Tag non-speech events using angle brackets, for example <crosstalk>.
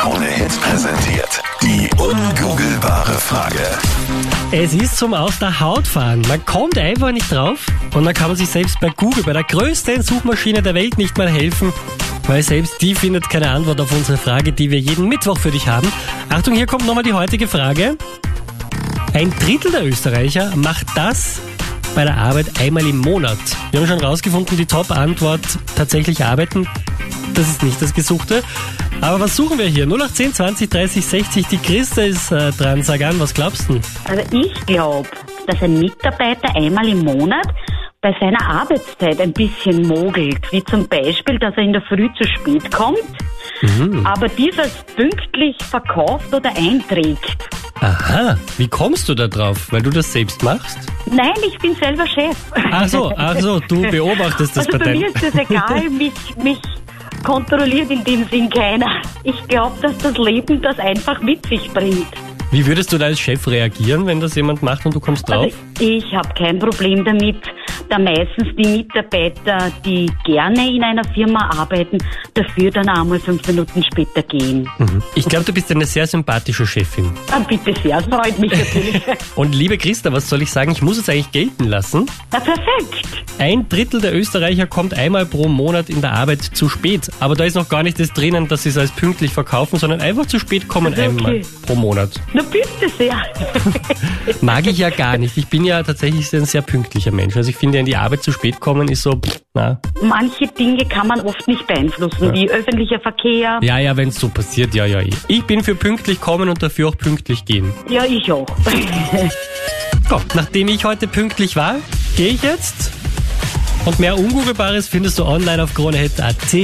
Krone Hits präsentiert. Die ungoogelbare Frage. Es ist zum Aus der Haut fahren. Man kommt einfach nicht drauf und dann kann man sich selbst bei Google, bei der größten Suchmaschine der Welt, nicht mal helfen, weil selbst die findet keine Antwort auf unsere Frage, die wir jeden Mittwoch für dich haben. Achtung, hier kommt nochmal die heutige Frage. Ein Drittel der Österreicher macht das bei der Arbeit einmal im Monat. Wir haben schon rausgefunden, die Top-Antwort tatsächlich arbeiten. Das ist nicht das Gesuchte. Aber was suchen wir hier? 0810 20 30 60. Die Christa ist äh, dran. Sag an, was glaubst du? Also ich glaube, dass ein Mitarbeiter einmal im Monat bei seiner Arbeitszeit ein bisschen mogelt. Wie zum Beispiel, dass er in der Früh zu spät kommt, aber dies als pünktlich verkauft oder einträgt. Aha, wie kommst du da drauf? Weil du das selbst machst? Nein, ich bin selber Chef. Ach so, ach so, du <laughs> beobachtest das Also bei bei mir deinem... ist es egal, <laughs> mich, mich kontrolliert in dem Sinn keiner. Ich glaube, dass das Leben das einfach mit sich bringt. Wie würdest du da als Chef reagieren, wenn das jemand macht und du kommst drauf? Also ich habe kein Problem damit, da meistens die Mitarbeiter, die gerne in einer Firma arbeiten, dafür dann einmal fünf Minuten später gehen. Mhm. Ich glaube, du bist eine sehr sympathische Chefin. Ah, bitte sehr, freut mich <laughs> natürlich. Und liebe Christa, was soll ich sagen? Ich muss es eigentlich gelten lassen. Na perfekt. Ein Drittel der Österreicher kommt einmal pro Monat in der Arbeit zu spät. Aber da ist noch gar nicht das drinnen, dass sie es als pünktlich verkaufen, sondern einfach zu spät kommen Also, einmal okay. pro Monat. Na bitte sehr. <laughs> Mag ich ja gar nicht. Ich bin ja tatsächlich ein sehr pünktlicher Mensch. Also ich finde, in die Arbeit zu spät kommen ist so, pff, na. Manche Dinge kann man oft nicht beeinflussen, wie öffentlicher Verkehr. Ja, ja, wenn es so passiert, ja, ja. Ich bin für pünktlich kommen und dafür auch pünktlich gehen. Ja, ich auch. <laughs> So, nachdem ich heute pünktlich war, gehe ich jetzt. Und mehr Ungoogelbares findest du online auf kronehit.at.